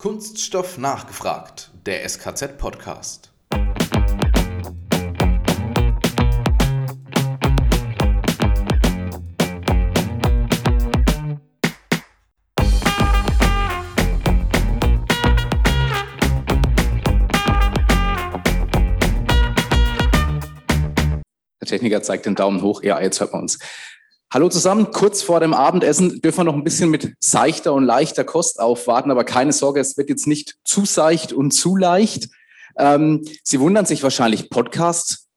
Kunststoff nachgefragt, der SKZ-Podcast. Der Techniker zeigt den Daumen hoch. Ja, jetzt hört man uns. Hallo zusammen, kurz vor dem Abendessen dürfen wir noch ein bisschen mit seichter und leichter Kost aufwarten, aber keine Sorge, es wird jetzt nicht zu seicht und zu leicht. Ähm, Sie wundern sich wahrscheinlich, Podcast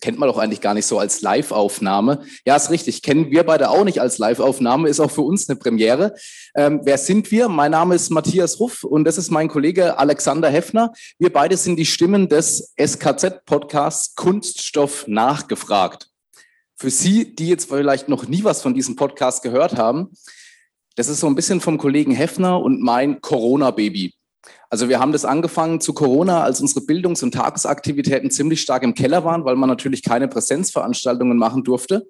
kennt man doch eigentlich gar nicht so als Live-Aufnahme. Ja, ist richtig, kennen wir beide auch nicht als Live-Aufnahme, ist auch für uns eine Premiere. Ähm, wer sind wir? Mein Name ist Matthias Ruff und das ist mein Kollege Alexander Heffner. Wir beide sind die Stimmen des SKZ-Podcasts Kunststoff nachgefragt für Sie, die jetzt vielleicht noch nie was von diesem Podcast gehört haben, das ist so ein bisschen vom Kollegen Heffner und mein Corona-Baby. Also wir haben das angefangen zu Corona, als unsere Bildungs- und Tagesaktivitäten ziemlich stark im Keller waren, weil man natürlich keine Präsenzveranstaltungen machen durfte.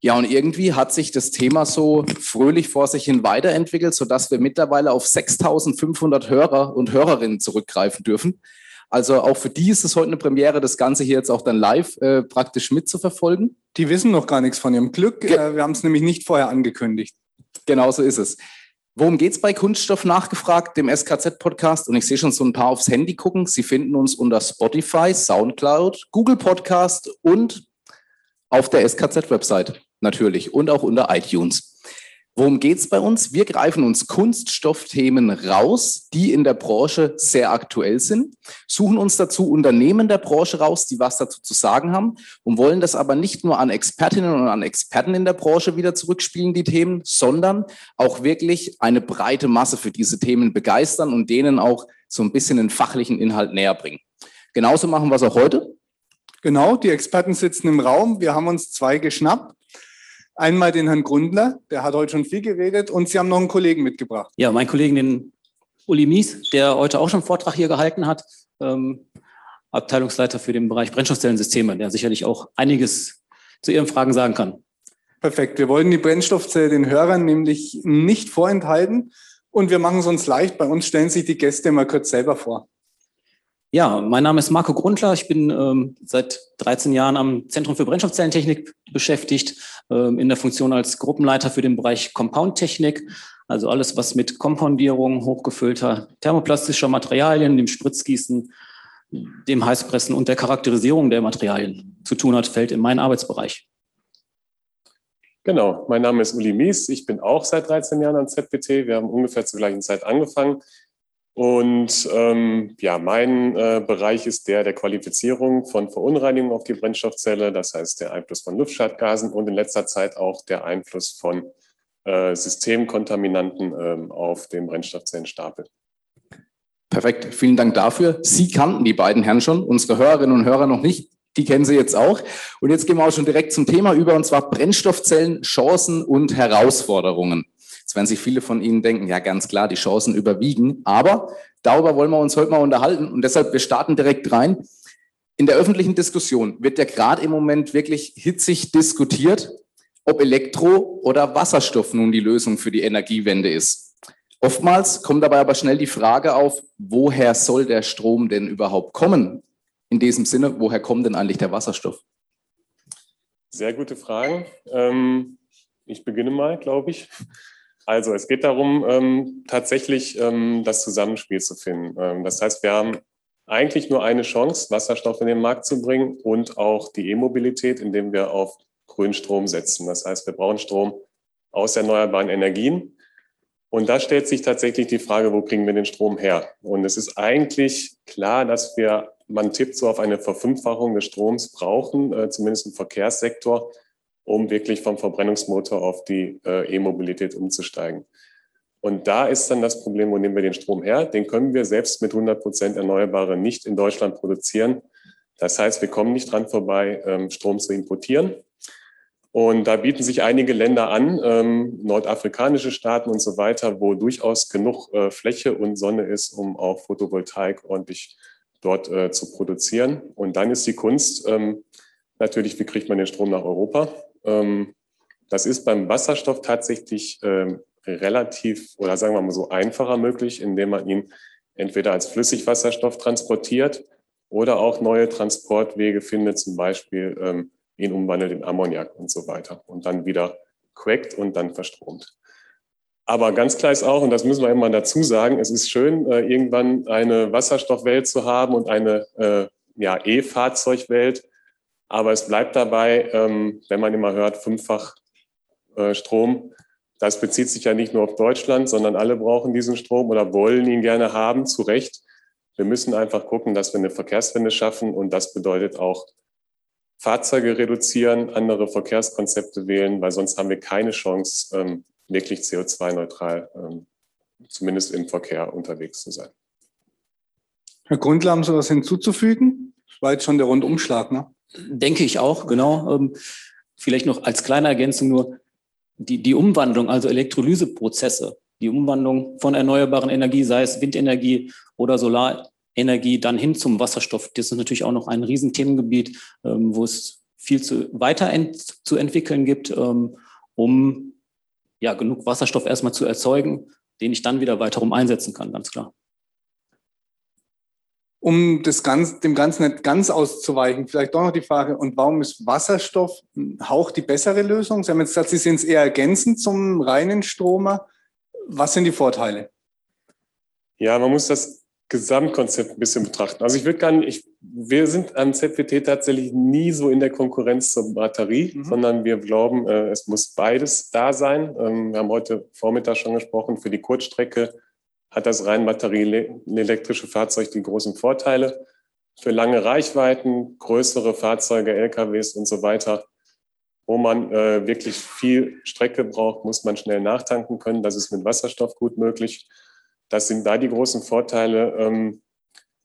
Ja, und irgendwie hat sich das Thema so fröhlich vor sich hin weiterentwickelt, sodass wir mittlerweile auf 6500 Hörer und Hörerinnen zurückgreifen dürfen. Also auch für die ist es heute eine Premiere, das Ganze hier jetzt auch dann live äh, praktisch mitzuverfolgen. Die wissen noch gar nichts von ihrem Glück. Ge äh, wir haben es nämlich nicht vorher angekündigt. Genau so ist es. Worum geht es bei Kunststoff nachgefragt, dem SKZ-Podcast? Und ich sehe schon so ein paar aufs Handy gucken. Sie finden uns unter Spotify, Soundcloud, Google Podcast und auf der SKZ-Website natürlich und auch unter iTunes. Worum geht es bei uns? Wir greifen uns Kunststoffthemen raus, die in der Branche sehr aktuell sind, suchen uns dazu Unternehmen der Branche raus, die was dazu zu sagen haben und wollen das aber nicht nur an Expertinnen und an Experten in der Branche wieder zurückspielen, die Themen, sondern auch wirklich eine breite Masse für diese Themen begeistern und denen auch so ein bisschen den fachlichen Inhalt näher bringen. Genauso machen wir es auch heute. Genau, die Experten sitzen im Raum. Wir haben uns zwei geschnappt Einmal den Herrn Grundler, der hat heute schon viel geredet, und Sie haben noch einen Kollegen mitgebracht. Ja, mein Kollegen, den Uli Mies, der heute auch schon einen Vortrag hier gehalten hat, ähm, Abteilungsleiter für den Bereich Brennstoffzellensysteme, der sicherlich auch einiges zu Ihren Fragen sagen kann. Perfekt. Wir wollen die Brennstoffzelle den Hörern nämlich nicht vorenthalten und wir machen es uns leicht. Bei uns stellen sich die Gäste mal kurz selber vor. Ja, mein Name ist Marco Grundler. Ich bin ähm, seit 13 Jahren am Zentrum für Brennstoffzellentechnik beschäftigt, ähm, in der Funktion als Gruppenleiter für den Bereich Compoundtechnik. Also alles, was mit Kompoundierung, hochgefüllter thermoplastischer Materialien, dem Spritzgießen, dem Heißpressen und der Charakterisierung der Materialien zu tun hat, fällt in meinen Arbeitsbereich. Genau, mein Name ist Uli Mies. Ich bin auch seit 13 Jahren an ZPT. Wir haben ungefähr zur gleichen Zeit angefangen. Und ähm, ja, mein äh, Bereich ist der der Qualifizierung von Verunreinigungen auf die Brennstoffzelle, das heißt der Einfluss von Luftschadgasen und in letzter Zeit auch der Einfluss von äh, Systemkontaminanten ähm, auf den Brennstoffzellenstapel. Perfekt, vielen Dank dafür. Sie kannten die beiden Herren schon, unsere Hörerinnen und Hörer noch nicht. Die kennen Sie jetzt auch. Und jetzt gehen wir auch schon direkt zum Thema über, und zwar Brennstoffzellen, Chancen und Herausforderungen. Jetzt werden sich viele von Ihnen denken, ja ganz klar, die Chancen überwiegen. Aber darüber wollen wir uns heute mal unterhalten und deshalb, wir starten direkt rein. In der öffentlichen Diskussion wird ja gerade im Moment wirklich hitzig diskutiert, ob Elektro- oder Wasserstoff nun die Lösung für die Energiewende ist. Oftmals kommt dabei aber schnell die Frage auf, woher soll der Strom denn überhaupt kommen? In diesem Sinne, woher kommt denn eigentlich der Wasserstoff? Sehr gute Fragen. Ähm, ich beginne mal, glaube ich. Also es geht darum, ähm, tatsächlich ähm, das Zusammenspiel zu finden. Ähm, das heißt, wir haben eigentlich nur eine Chance, Wasserstoff in den Markt zu bringen und auch die E-Mobilität, indem wir auf grünen Strom setzen. Das heißt, wir brauchen Strom aus erneuerbaren Energien. Und da stellt sich tatsächlich die Frage, wo kriegen wir den Strom her? Und es ist eigentlich klar, dass wir, man tippt so auf eine Verfünffachung des Stroms brauchen, äh, zumindest im Verkehrssektor, um wirklich vom Verbrennungsmotor auf die äh, E-Mobilität umzusteigen. Und da ist dann das Problem, wo nehmen wir den Strom her? Den können wir selbst mit 100 Prozent Erneuerbare nicht in Deutschland produzieren. Das heißt, wir kommen nicht dran vorbei, ähm, Strom zu importieren. Und da bieten sich einige Länder an, ähm, nordafrikanische Staaten und so weiter, wo durchaus genug äh, Fläche und Sonne ist, um auch Photovoltaik ordentlich dort äh, zu produzieren. Und dann ist die Kunst ähm, natürlich, wie kriegt man den Strom nach Europa? Ähm, das ist beim Wasserstoff tatsächlich ähm, relativ oder sagen wir mal so einfacher möglich, indem man ihn entweder als Flüssigwasserstoff transportiert oder auch neue Transportwege findet, zum Beispiel ähm, ihn umwandelt in Ammoniak und so weiter und dann wieder crackt und dann verstromt. Aber ganz klar ist auch, und das müssen wir immer dazu sagen, es ist schön, äh, irgendwann eine Wasserstoffwelt zu haben und eine äh, ja, E-Fahrzeugwelt. Aber es bleibt dabei, ähm, wenn man immer hört, fünffach äh, Strom. Das bezieht sich ja nicht nur auf Deutschland, sondern alle brauchen diesen Strom oder wollen ihn gerne haben, zu Recht. Wir müssen einfach gucken, dass wir eine Verkehrswende schaffen und das bedeutet auch Fahrzeuge reduzieren, andere Verkehrskonzepte wählen, weil sonst haben wir keine Chance, ähm, wirklich CO2-neutral, ähm, zumindest im Verkehr unterwegs zu sein. Herr Grundler, haben Sie was hinzuzufügen? Das war jetzt schon der Rundumschlag, ne? Denke ich auch, genau. Ähm, vielleicht noch als kleine Ergänzung nur die, die Umwandlung, also Elektrolyseprozesse, die Umwandlung von erneuerbaren Energie, sei es Windenergie oder Solarenergie, dann hin zum Wasserstoff. Das ist natürlich auch noch ein Riesenthemengebiet, ähm, wo es viel zu weiter zu entwickeln gibt, ähm, um ja genug Wasserstoff erstmal zu erzeugen, den ich dann wieder weiterum einsetzen kann, ganz klar. Um das ganz, dem Ganzen nicht ganz auszuweichen, vielleicht doch noch die Frage, und warum ist Wasserstoff ein Hauch die bessere Lösung? Sie haben jetzt gesagt, Sie sind es eher ergänzend zum reinen Stromer. Was sind die Vorteile? Ja, man muss das Gesamtkonzept ein bisschen betrachten. Also ich würde gar nicht, ich, wir sind am ZPT tatsächlich nie so in der Konkurrenz zur Batterie, mhm. sondern wir glauben, äh, es muss beides da sein. Ähm, wir haben heute Vormittag schon gesprochen, für die Kurzstrecke hat das rein batterieelektrische Fahrzeug die großen Vorteile. Für lange Reichweiten, größere Fahrzeuge, LKWs und so weiter, wo man äh, wirklich viel Strecke braucht, muss man schnell nachtanken können. Das ist mit Wasserstoff gut möglich. Das sind da die großen Vorteile. Ähm,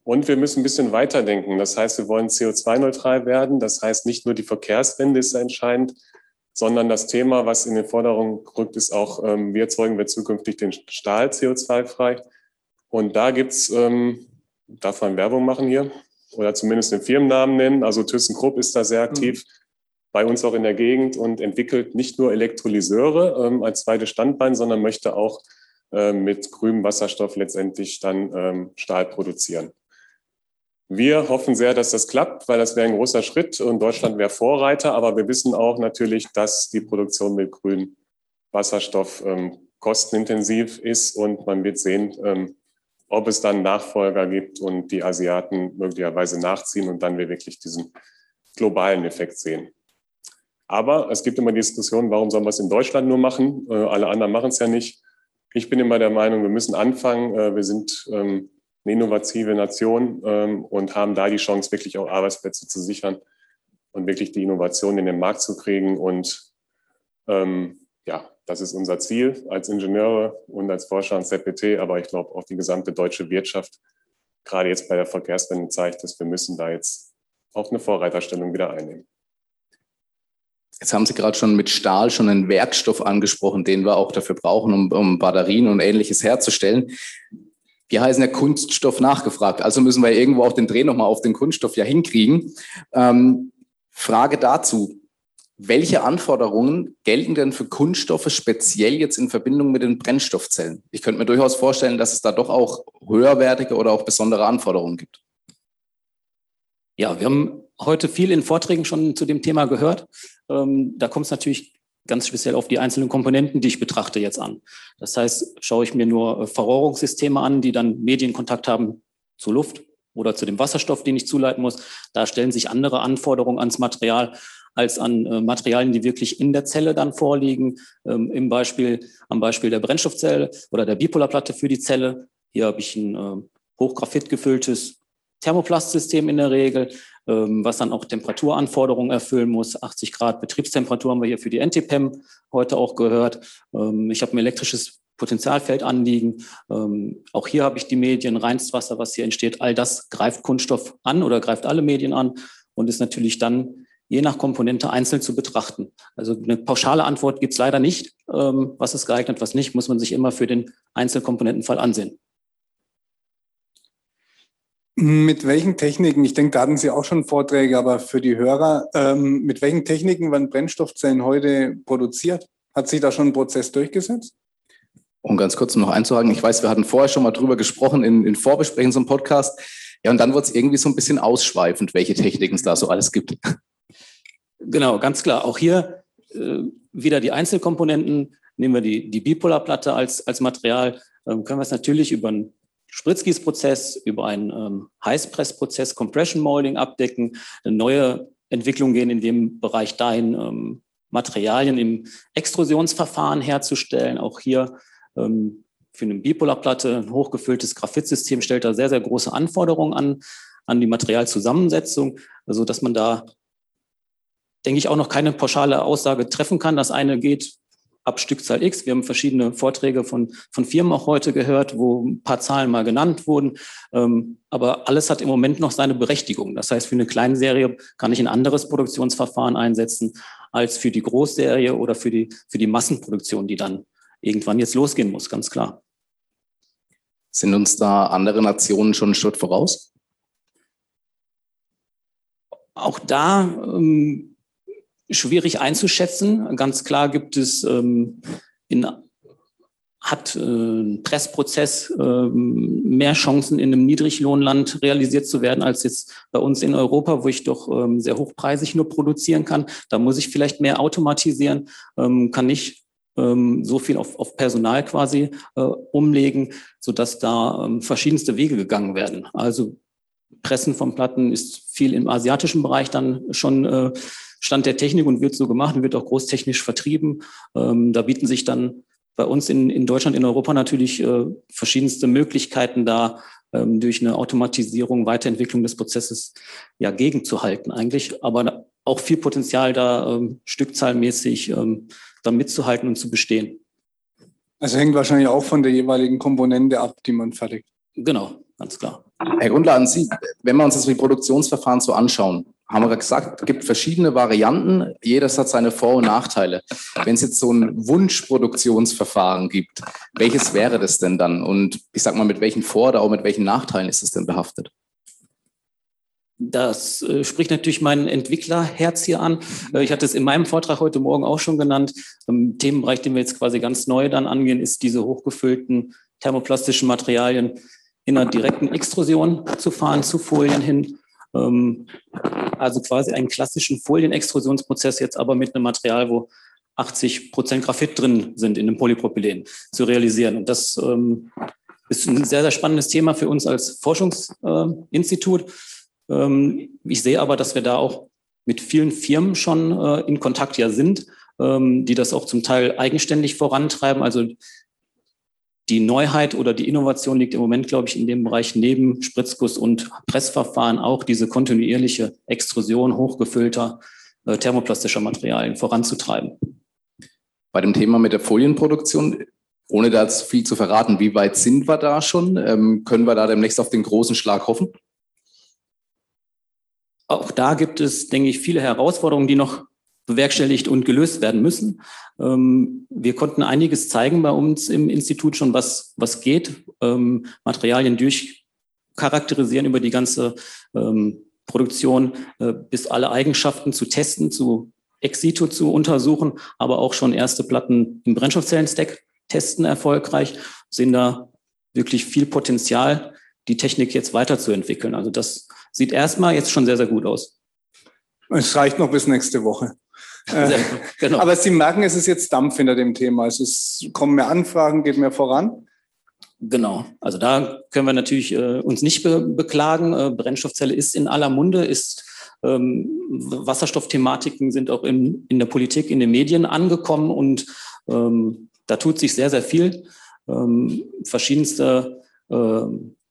und wir müssen ein bisschen weiterdenken. Das heißt, wir wollen CO2-neutral werden. Das heißt, nicht nur die Verkehrswende ist entscheidend, sondern das Thema, was in den Vordergrund rückt, ist auch, ähm, wie erzeugen wir zukünftig den Stahl CO2-frei. Und da gibt's, ähm, darf man Werbung machen hier oder zumindest den Firmennamen nennen. Also ThyssenKrupp ist da sehr aktiv. Mhm. Bei uns auch in der Gegend und entwickelt nicht nur Elektrolyseure ähm, als zweites Standbein, sondern möchte auch äh, mit grünem Wasserstoff letztendlich dann ähm, Stahl produzieren. Wir hoffen sehr, dass das klappt, weil das wäre ein großer Schritt und Deutschland wäre Vorreiter. Aber wir wissen auch natürlich, dass die Produktion mit grünem Wasserstoff ähm, kostenintensiv ist und man wird sehen, ähm, ob es dann Nachfolger gibt und die Asiaten möglicherweise nachziehen und dann wir wirklich diesen globalen Effekt sehen. Aber es gibt immer die Diskussion, warum sollen wir es in Deutschland nur machen? Äh, alle anderen machen es ja nicht. Ich bin immer der Meinung, wir müssen anfangen. Äh, wir sind ähm, eine innovative Nation ähm, und haben da die Chance, wirklich auch Arbeitsplätze zu sichern und wirklich die Innovation in den Markt zu kriegen. Und ähm, ja, das ist unser Ziel als Ingenieure und als Forscher an ZPT, aber ich glaube auch die gesamte deutsche Wirtschaft, gerade jetzt bei der Verkehrswende, zeigt dass wir müssen da jetzt auch eine Vorreiterstellung wieder einnehmen. Jetzt haben Sie gerade schon mit Stahl schon einen Werkstoff angesprochen, den wir auch dafür brauchen, um, um Batterien und ähnliches herzustellen. Wir heißen ja Kunststoff nachgefragt, also müssen wir irgendwo auch den Dreh nochmal auf den Kunststoff ja hinkriegen. Ähm, Frage dazu. Welche Anforderungen gelten denn für Kunststoffe speziell jetzt in Verbindung mit den Brennstoffzellen? Ich könnte mir durchaus vorstellen, dass es da doch auch höherwertige oder auch besondere Anforderungen gibt. Ja, wir haben heute viel in Vorträgen schon zu dem Thema gehört. Ähm, da kommt es natürlich ganz speziell auf die einzelnen Komponenten, die ich betrachte, jetzt an. Das heißt, schaue ich mir nur äh, Verrohrungssysteme an, die dann Medienkontakt haben zur Luft oder zu dem Wasserstoff, den ich zuleiten muss. Da stellen sich andere Anforderungen ans Material als an äh, Materialien, die wirklich in der Zelle dann vorliegen. Ähm, Im Beispiel, am Beispiel der Brennstoffzelle oder der Bipolarplatte für die Zelle. Hier habe ich ein äh, hochgraphit gefülltes Thermoplastsystem in der Regel, ähm, was dann auch Temperaturanforderungen erfüllen muss. 80 Grad Betriebstemperatur haben wir hier für die NTPEM heute auch gehört. Ähm, ich habe ein elektrisches Potentialfeld anliegen. Ähm, auch hier habe ich die Medien, Reinstwasser, was hier entsteht. All das greift Kunststoff an oder greift alle Medien an und ist natürlich dann je nach Komponente einzeln zu betrachten. Also eine pauschale Antwort gibt es leider nicht. was ist geeignet, was nicht, muss man sich immer für den Einzelkomponentenfall ansehen. Mit welchen Techniken, ich denke, da hatten Sie auch schon Vorträge, aber für die Hörer, ähm, mit welchen Techniken werden Brennstoffzellen heute produziert? Hat sich da schon ein Prozess durchgesetzt? Um ganz kurz noch einzuhaken, ich weiß, wir hatten vorher schon mal drüber gesprochen in, in Vorbesprechungen zum Podcast. Ja, und dann wird es irgendwie so ein bisschen ausschweifend, welche Techniken es da so alles gibt. Genau, ganz klar. Auch hier äh, wieder die Einzelkomponenten. Nehmen wir die, die Bipolarplatte als, als Material, ähm, können wir es natürlich über einen Spritzgießprozess, über einen ähm, Heißpressprozess, Compression Molding abdecken, eine neue Entwicklung gehen in dem Bereich dahin, ähm, Materialien im Extrusionsverfahren herzustellen. Auch hier ähm, für eine Bipolarplatte ein hochgefülltes Graphitsystem stellt da sehr, sehr große Anforderungen an, an die Materialzusammensetzung, also dass man da, denke ich, auch noch keine pauschale Aussage treffen kann. Das eine geht ab Stückzahl X. Wir haben verschiedene Vorträge von, von Firmen auch heute gehört, wo ein paar Zahlen mal genannt wurden. Ähm, aber alles hat im Moment noch seine Berechtigung. Das heißt, für eine kleine Serie kann ich ein anderes Produktionsverfahren einsetzen als für die Großserie oder für die, für die Massenproduktion, die dann irgendwann jetzt losgehen muss, ganz klar. Sind uns da andere Nationen schon einen Schritt voraus? Auch da ähm, schwierig einzuschätzen. Ganz klar gibt es ähm, in hat äh, ein Pressprozess äh, mehr Chancen in einem Niedriglohnland realisiert zu werden als jetzt bei uns in Europa, wo ich doch ähm, sehr hochpreisig nur produzieren kann. Da muss ich vielleicht mehr automatisieren, ähm, kann nicht ähm, so viel auf, auf Personal quasi äh, umlegen, sodass da ähm, verschiedenste Wege gegangen werden. Also Pressen von Platten ist viel im asiatischen Bereich dann schon äh, Stand der Technik und wird so gemacht und wird auch großtechnisch vertrieben. Ähm, da bieten sich dann bei uns in, in Deutschland, in Europa natürlich äh, verschiedenste Möglichkeiten da, ähm, durch eine Automatisierung, Weiterentwicklung des Prozesses ja gegenzuhalten eigentlich. Aber auch viel Potenzial da ähm, stückzahlmäßig ähm, da mitzuhalten und zu bestehen. Also hängt wahrscheinlich auch von der jeweiligen Komponente ab, die man fertigt. Genau, ganz klar. Herr Grundler, an Sie, wenn wir uns das Produktionsverfahren so anschauen, haben wir gesagt, es gibt verschiedene Varianten, jedes hat seine Vor- und Nachteile. Wenn es jetzt so ein Wunschproduktionsverfahren gibt, welches wäre das denn dann? Und ich sag mal, mit welchen Vor- oder auch mit welchen Nachteilen ist es denn behaftet? Das äh, spricht natürlich mein Entwicklerherz hier an. Äh, ich hatte es in meinem Vortrag heute Morgen auch schon genannt. Im Themenbereich, den wir jetzt quasi ganz neu dann angehen, ist diese hochgefüllten thermoplastischen Materialien in einer direkten Extrusion zu fahren, zu Folien hin. Ähm, also quasi einen klassischen Folienextrusionsprozess jetzt aber mit einem Material, wo 80 Prozent Graphit drin sind in dem Polypropylen zu realisieren. Und das ähm, ist ein sehr, sehr spannendes Thema für uns als Forschungsinstitut. Ähm, ich sehe aber, dass wir da auch mit vielen Firmen schon äh, in Kontakt ja sind, die das auch zum Teil eigenständig vorantreiben. Also die Neuheit oder die Innovation liegt im Moment, glaube ich, in dem Bereich neben Spritzguss und Pressverfahren auch diese kontinuierliche Extrusion hochgefüllter äh, thermoplastischer Materialien voranzutreiben. Bei dem Thema mit der Folienproduktion, ohne da zu viel zu verraten, wie weit sind wir da schon? Ähm, können wir da demnächst auf den großen Schlag hoffen? Auch da gibt es, denke ich, viele Herausforderungen, die noch bewerkstelligt und gelöst werden müssen. Ähm, wir konnten einiges zeigen bei uns im Institut schon, was, was geht. Ähm, Materialien durchcharakterisieren über die ganze ähm, Produktion, äh, bis alle Eigenschaften zu testen, zu ex situ zu untersuchen, aber auch schon erste Platten im Brennstoffzellen-Stack testen erfolgreich, sehen da wirklich viel Potenzial, die Technik jetzt weiterzuentwickeln. Also das sieht erstmal jetzt schon sehr, sehr gut aus. Es reicht noch bis nächste Woche. Äh, genau. Aber Sie merken, es ist jetzt Dampf hinter dem Thema. Es ist, kommen mehr Anfragen, geht mehr voran. Genau. Also da können wir natürlich äh, uns nicht be beklagen. Äh, Brennstoffzelle ist in aller Munde, ist ähm, Wasserstoffthematiken sind auch in, in der Politik, in den Medien angekommen und ähm, da tut sich sehr, sehr viel. Ähm, verschiedenste äh,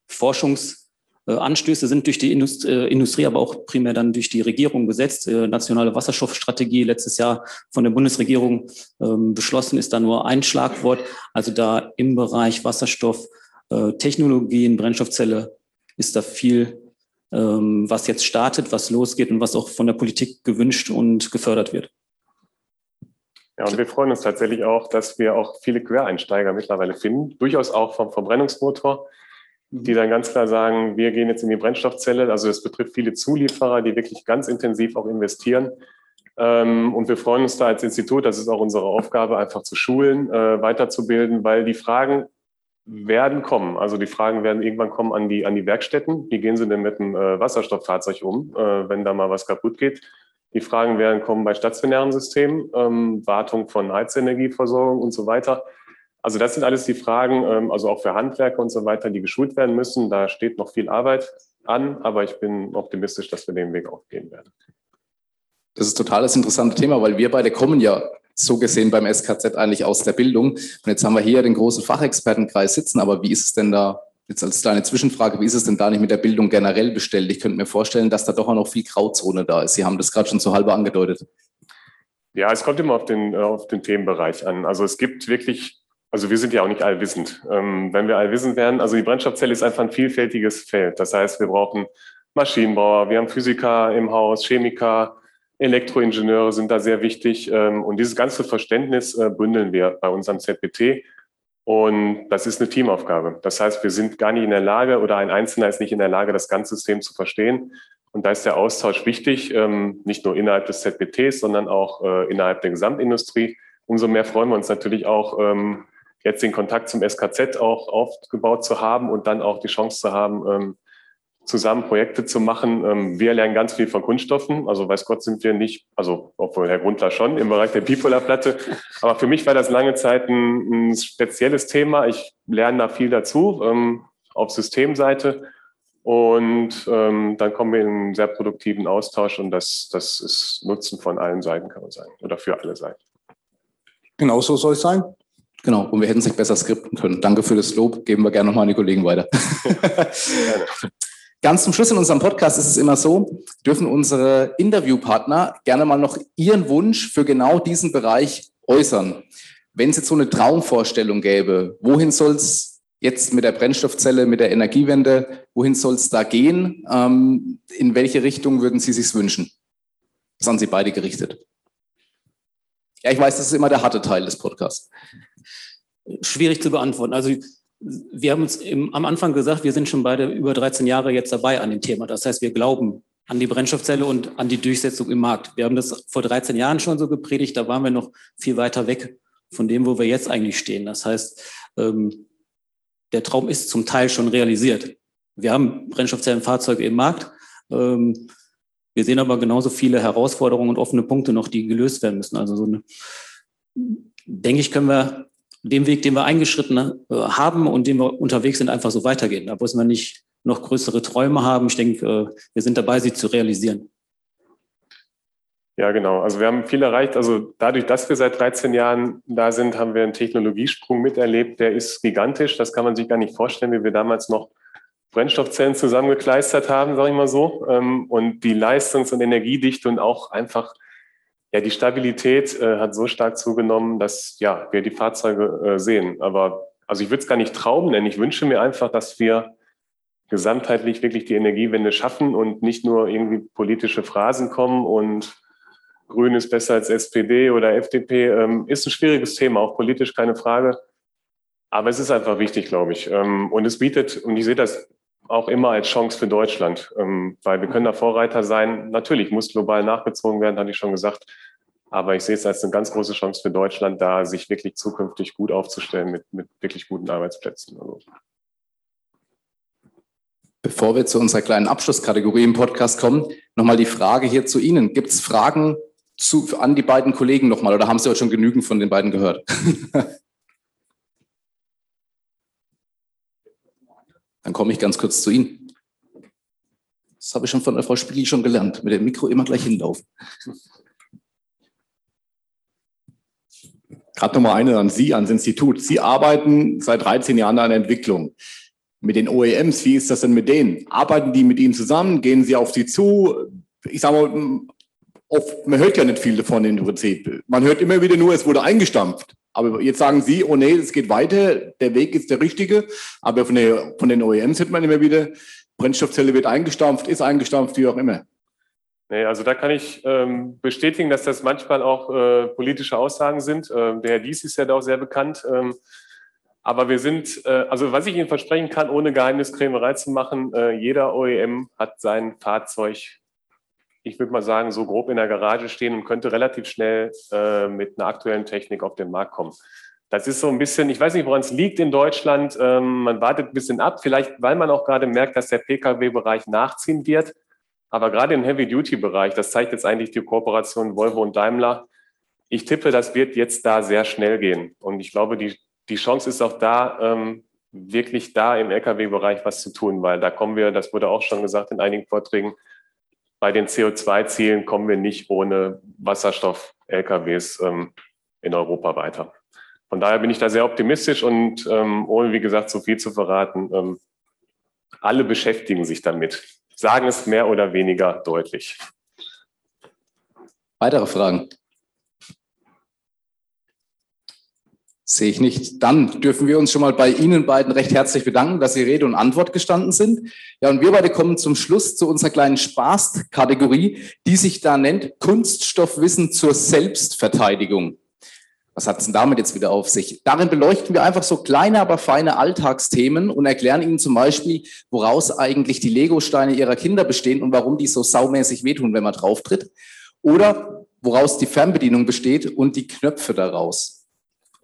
Forschungs- Anstöße sind durch die Indust äh, Industrie, aber auch primär dann durch die Regierung gesetzt. Äh, nationale Wasserstoffstrategie letztes Jahr von der Bundesregierung ähm, beschlossen, ist da nur ein Schlagwort. Also da im Bereich Wasserstofftechnologien, Brennstoffzelle ist da viel, ähm, was jetzt startet, was losgeht und was auch von der Politik gewünscht und gefördert wird. Ja, und wir freuen uns tatsächlich auch, dass wir auch viele Quereinsteiger mittlerweile finden, durchaus auch vom Verbrennungsmotor die dann ganz klar sagen, wir gehen jetzt in die Brennstoffzelle. Also es betrifft viele Zulieferer, die wirklich ganz intensiv auch investieren. Ähm, und wir freuen uns da als Institut, das ist auch unsere Aufgabe, einfach zu schulen, äh, weiterzubilden, weil die Fragen werden kommen. Also die Fragen werden irgendwann kommen an die, an die Werkstätten. Wie gehen sie denn mit dem äh, Wasserstofffahrzeug um, äh, wenn da mal was kaputt geht? Die Fragen werden kommen bei stationären Systemen, ähm, Wartung von Heizenergieversorgung und so weiter. Also das sind alles die Fragen, ähm, also auch für Handwerker und so weiter, die geschult werden müssen. Da steht noch viel Arbeit an, aber ich bin optimistisch, dass wir den Weg auch gehen werden. Das ist total das interessante Thema, weil wir beide kommen ja so gesehen beim SKZ eigentlich aus der Bildung. Und jetzt haben wir hier den großen Fachexpertenkreis sitzen, aber wie ist es denn da, jetzt als kleine Zwischenfrage, wie ist es denn da nicht mit der Bildung generell bestellt? Ich könnte mir vorstellen, dass da doch auch noch viel Grauzone da ist. Sie haben das gerade schon so halber angedeutet. Ja, es kommt immer auf den, äh, auf den Themenbereich an. Also es gibt wirklich, also wir sind ja auch nicht allwissend. Ähm, wenn wir allwissend wären, also die Brennstoffzelle ist einfach ein vielfältiges Feld. Das heißt, wir brauchen Maschinenbauer, wir haben Physiker im Haus, Chemiker, Elektroingenieure sind da sehr wichtig. Ähm, und dieses ganze Verständnis äh, bündeln wir bei unserem ZPT. Und das ist eine Teamaufgabe. Das heißt, wir sind gar nicht in der Lage oder ein Einzelner ist nicht in der Lage, das ganze System zu verstehen. Und da ist der Austausch wichtig, ähm, nicht nur innerhalb des ZPTs, sondern auch äh, innerhalb der Gesamtindustrie. Umso mehr freuen wir uns natürlich auch, ähm, jetzt den Kontakt zum SKZ auch aufgebaut zu haben und dann auch die Chance zu haben, zusammen Projekte zu machen. Ähm, wir lernen ganz viel von Kunststoffen. Also weiß Gott sind wir nicht, also obwohl Herr Grundler schon im Bereich der Bipolarplatte. Aber für mich war das lange Zeit ein, ein spezielles Thema. Ich lerne da viel dazu ähm, auf Systemseite. Und ähm, dann kommen wir in einen sehr produktiven Austausch und das, das ist Nutzen von allen Seiten, kann man sagen, oder für alle Seiten. Genau so soll es sein. Genau, und wir hätten sich besser skripten können. Danke für das Lob, geben wir gerne nochmal an die Kollegen weiter. Ganz zum Schluss in unserem Podcast ist es immer so, dürfen unsere Interviewpartner gerne mal noch ihren Wunsch für genau diesen Bereich äußern. Wenn es jetzt so eine Traumvorstellung gäbe, wohin soll es jetzt mit der Brennstoffzelle, mit der Energiewende, wohin soll es da gehen? Ähm, in welche Richtung würden Sie sich wünschen? Das haben Sie beide gerichtet. Ja, ich weiß, das ist immer der harte Teil des Podcasts. Schwierig zu beantworten. Also wir haben uns im, am Anfang gesagt, wir sind schon beide über 13 Jahre jetzt dabei an dem Thema. Das heißt, wir glauben an die Brennstoffzelle und an die Durchsetzung im Markt. Wir haben das vor 13 Jahren schon so gepredigt, da waren wir noch viel weiter weg von dem, wo wir jetzt eigentlich stehen. Das heißt, ähm, der Traum ist zum Teil schon realisiert. Wir haben Brennstoffzellenfahrzeuge im Markt. Ähm, wir sehen aber genauso viele Herausforderungen und offene Punkte noch, die gelöst werden müssen. Also so eine, denke ich, können wir dem Weg, den wir eingeschritten äh, haben und den wir unterwegs sind, einfach so weitergehen. Da muss man nicht noch größere Träume haben. Ich denke, äh, wir sind dabei, sie zu realisieren. Ja, genau. Also wir haben viel erreicht. Also dadurch, dass wir seit 13 Jahren da sind, haben wir einen Technologiesprung miterlebt. Der ist gigantisch. Das kann man sich gar nicht vorstellen, wie wir damals noch Brennstoffzellen zusammengekleistert haben, sage ich mal so. Ähm, und die Leistungs- und Energiedichte und auch einfach ja, die Stabilität äh, hat so stark zugenommen, dass ja, wir die Fahrzeuge äh, sehen. Aber also ich würde es gar nicht Traum nennen. Ich wünsche mir einfach, dass wir gesamtheitlich wirklich die Energiewende schaffen und nicht nur irgendwie politische Phrasen kommen und Grün ist besser als SPD oder FDP. Ähm, ist ein schwieriges Thema, auch politisch keine Frage. Aber es ist einfach wichtig, glaube ich. Ähm, und es bietet, und ich sehe das auch immer als Chance für Deutschland, ähm, weil wir können da Vorreiter sein. Natürlich muss global nachgezogen werden, hatte ich schon gesagt. Aber ich sehe es als eine ganz große Chance für Deutschland, da sich wirklich zukünftig gut aufzustellen mit, mit wirklich guten Arbeitsplätzen. Also. Bevor wir zu unserer kleinen Abschlusskategorie im Podcast kommen, nochmal die Frage hier zu Ihnen. Gibt es Fragen zu, an die beiden Kollegen nochmal oder haben Sie heute schon genügend von den beiden gehört? Dann komme ich ganz kurz zu Ihnen. Das habe ich schon von der Frau Spiegel schon gelernt, mit dem Mikro immer gleich hinlaufen. Gerade nochmal eine an Sie, ans Institut. Sie arbeiten seit 13 Jahren an der Entwicklung. Mit den OEMs, wie ist das denn mit denen? Arbeiten die mit Ihnen zusammen? Gehen Sie auf Sie zu? Ich sage mal, oft, man hört ja nicht viel davon im Prinzip. Man hört immer wieder nur, es wurde eingestampft. Aber jetzt sagen Sie, oh nee, es geht weiter, der Weg ist der richtige. Aber von, der, von den OEMs hört man immer wieder, Brennstoffzelle wird eingestampft, ist eingestampft, wie auch immer. Nee, also da kann ich ähm, bestätigen, dass das manchmal auch äh, politische Aussagen sind. Ähm, der Herr Dies ist ja da auch sehr bekannt. Ähm, aber wir sind, äh, also was ich Ihnen versprechen kann, ohne Geheimniskrämerei zu machen, äh, jeder OEM hat sein Fahrzeug ich würde mal sagen, so grob in der Garage stehen und könnte relativ schnell äh, mit einer aktuellen Technik auf den Markt kommen. Das ist so ein bisschen, ich weiß nicht, woran es liegt in Deutschland. Ähm, man wartet ein bisschen ab, vielleicht weil man auch gerade merkt, dass der Pkw-Bereich nachziehen wird. Aber gerade im Heavy-Duty-Bereich, das zeigt jetzt eigentlich die Kooperation Volvo und Daimler. Ich tippe, das wird jetzt da sehr schnell gehen. Und ich glaube, die, die Chance ist auch da, ähm, wirklich da im Lkw-Bereich was zu tun, weil da kommen wir, das wurde auch schon gesagt in einigen Vorträgen, bei den CO2-Zielen kommen wir nicht ohne Wasserstoff-LKWs ähm, in Europa weiter. Von daher bin ich da sehr optimistisch und ähm, ohne, wie gesagt, so viel zu verraten, ähm, alle beschäftigen sich damit, sagen es mehr oder weniger deutlich. Weitere Fragen? Sehe ich nicht. Dann dürfen wir uns schon mal bei Ihnen beiden recht herzlich bedanken, dass Sie Rede und Antwort gestanden sind. Ja, und wir beide kommen zum Schluss zu unserer kleinen Spaßkategorie, die sich da nennt Kunststoffwissen zur Selbstverteidigung. Was hat es denn damit jetzt wieder auf sich? Darin beleuchten wir einfach so kleine, aber feine Alltagsthemen und erklären Ihnen zum Beispiel, woraus eigentlich die Legosteine Ihrer Kinder bestehen und warum die so saumäßig wehtun, wenn man drauftritt. Oder woraus die Fernbedienung besteht und die Knöpfe daraus.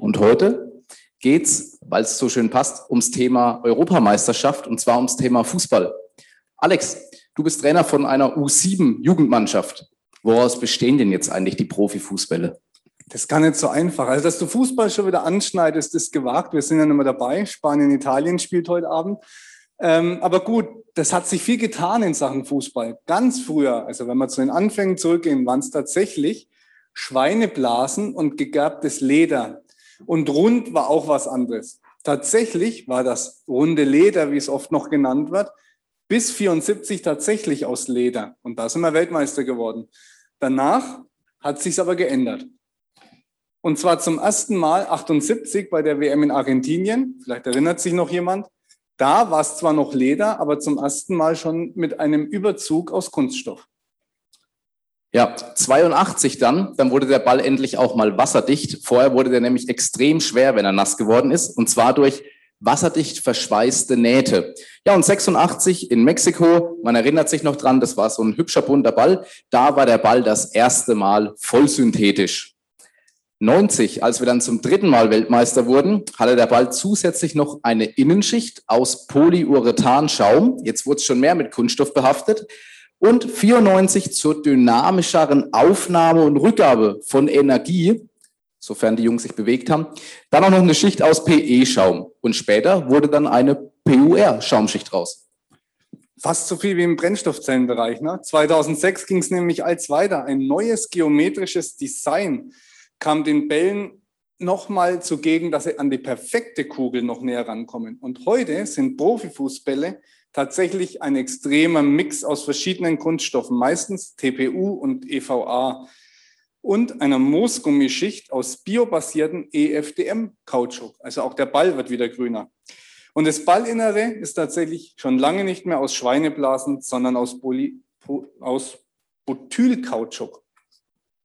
Und heute geht's, weil es so schön passt, ums Thema Europameisterschaft und zwar ums Thema Fußball. Alex, du bist Trainer von einer U7-Jugendmannschaft. Woraus bestehen denn jetzt eigentlich die Profifußbälle? Das ist gar nicht so einfach. Also, dass du Fußball schon wieder anschneidest, ist gewagt. Wir sind ja nicht mehr dabei. Spanien, Italien spielt heute Abend. Ähm, aber gut, das hat sich viel getan in Sachen Fußball. Ganz früher, also wenn wir zu den Anfängen zurückgehen, waren es tatsächlich Schweineblasen und gegerbtes Leder. Und rund war auch was anderes. Tatsächlich war das runde Leder, wie es oft noch genannt wird, bis 74 tatsächlich aus Leder. Und da sind wir Weltmeister geworden. Danach hat sich's aber geändert. Und zwar zum ersten Mal 78 bei der WM in Argentinien. Vielleicht erinnert sich noch jemand. Da war es zwar noch Leder, aber zum ersten Mal schon mit einem Überzug aus Kunststoff. Ja, 82 dann, dann wurde der Ball endlich auch mal wasserdicht. Vorher wurde der nämlich extrem schwer, wenn er nass geworden ist, und zwar durch wasserdicht verschweißte Nähte. Ja, und 86 in Mexiko, man erinnert sich noch dran, das war so ein hübscher bunter Ball, da war der Ball das erste Mal vollsynthetisch. 90, als wir dann zum dritten Mal Weltmeister wurden, hatte der Ball zusätzlich noch eine Innenschicht aus Polyurethanschaum. Jetzt wurde es schon mehr mit Kunststoff behaftet und 94 zur dynamischeren Aufnahme und Rückgabe von Energie, sofern die Jungs sich bewegt haben. Dann auch noch eine Schicht aus PE-Schaum und später wurde dann eine PUR-Schaumschicht raus. Fast so viel wie im Brennstoffzellenbereich. Ne? 2006 ging es nämlich als weiter. Ein neues geometrisches Design kam den Bällen nochmal zugegen, dass sie an die perfekte Kugel noch näher rankommen. Und heute sind Profifußbälle tatsächlich ein extremer Mix aus verschiedenen Kunststoffen, meistens TPU und EVA und einer Moosgummischicht aus biobasierten EFDM-Kautschuk. Also auch der Ball wird wieder grüner. Und das Ballinnere ist tatsächlich schon lange nicht mehr aus Schweineblasen, sondern aus, Poly, aus Butylkautschuk.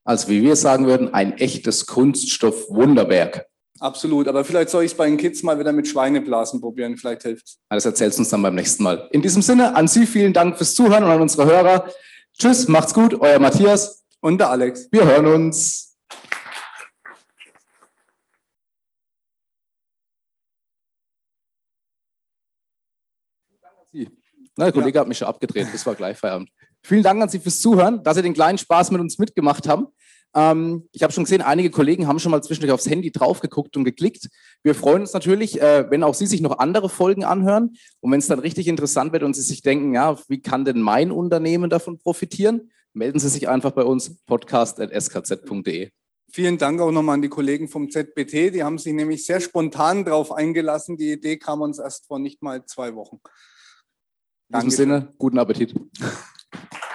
Also wie wir sagen würden, ein echtes Kunststoff-Wunderwerk. Absolut, aber vielleicht soll ich es bei den Kids mal wieder mit Schweineblasen probieren, vielleicht hilft es. Das erzählst du uns dann beim nächsten Mal. In diesem Sinne, an Sie vielen Dank fürs Zuhören und an unsere Hörer. Tschüss, macht's gut, euer Matthias und der Alex. Wir hören uns. Na, der Kollege ja. hat mich schon abgedreht, das war gleich Feierabend. Vielen Dank an Sie fürs Zuhören, dass Sie den kleinen Spaß mit uns mitgemacht haben. Ähm, ich habe schon gesehen, einige Kollegen haben schon mal zwischendurch aufs Handy drauf geguckt und geklickt. Wir freuen uns natürlich, äh, wenn auch Sie sich noch andere Folgen anhören und wenn es dann richtig interessant wird und Sie sich denken, ja, wie kann denn mein Unternehmen davon profitieren? Melden Sie sich einfach bei uns podcast.skz.de. Vielen Dank auch nochmal an die Kollegen vom ZBT. Die haben sich nämlich sehr spontan darauf eingelassen. Die Idee kam uns erst vor nicht mal zwei Wochen. In diesem Sinne, guten Appetit.